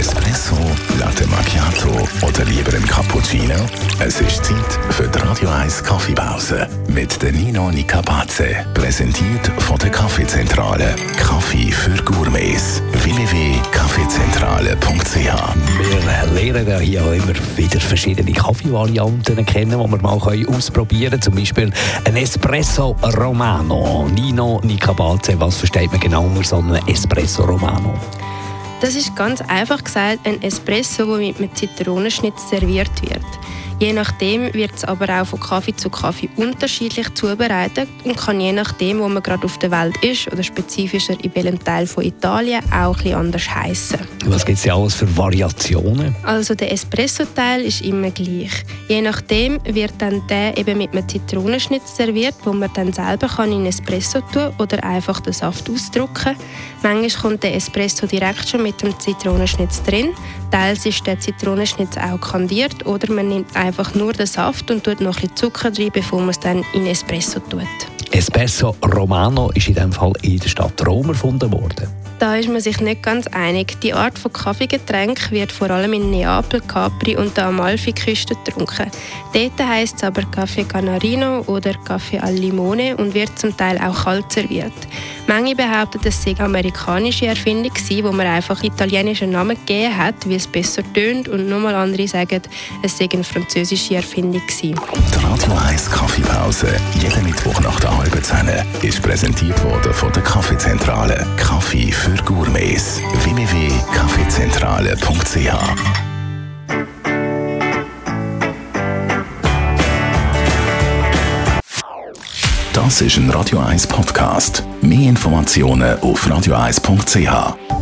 Espresso, Latte Macchiato oder lieber ein Cappuccino? Es ist Zeit für die Radio 1 Kaffeepause mit der Nino Nicapace. Präsentiert von der Kaffeezentrale. Kaffee für Gourmets. www.kaffeezentrale.ch Wir lernen ja hier auch immer wieder verschiedene Kaffeevarianten kennen, die wir mal ausprobieren können. Zum Beispiel ein Espresso Romano. Nino Nicapace, was versteht man genau unter so einem Espresso Romano? Das ist ganz einfach gesagt ein Espresso, der mit einem Zitronenschnitz serviert wird. Je nachdem wird es aber auch von Kaffee zu Kaffee unterschiedlich zubereitet und kann je nachdem, wo man gerade auf der Welt ist oder spezifischer in welchem Teil von Italien auch ein anders heißen. Was gibt es ja alles für Variationen? Also der Espresso-Teil ist immer gleich. Je nachdem wird dann der eben mit einem Zitronenschnitz serviert, wo man dann selber kann in Espresso tun oder einfach den Saft ausdrücken. Manchmal kommt der Espresso direkt schon mit dem Zitronenschnitz drin. Teils ist der Zitronenschnitz auch kandiert oder man nimmt einfach nur den Saft und tut noch ein Zucker rein, bevor man es dann in Espresso tut. Espresso Romano ist in diesem Fall in der Stadt Rom erfunden worden. Da ist man sich nicht ganz einig. Die Art von Kaffeegetränk wird vor allem in Neapel, Capri und der Amalfiküste getrunken. Dort heisst es aber Kaffee Canarino oder Kaffee al Limone und wird zum Teil auch kalt serviert. Manche behaupten, es sei eine amerikanische Erfindung gewesen, wo man einfach italienischen Namen gegeben hat, wie es besser tönt und nochmal andere sagen, es sei eine französische Erfindung gewesen. Die Radio 1 Kaffeepause, jeden Mittwoch nach der halben Zehn, ist präsentiert worden von der Kaffeezentrale. Kaffee für Gourmets. www.kaffeezentrale.ch Das ist ein Radio 1 Podcast. Mehr Informationen auf radio1.ch.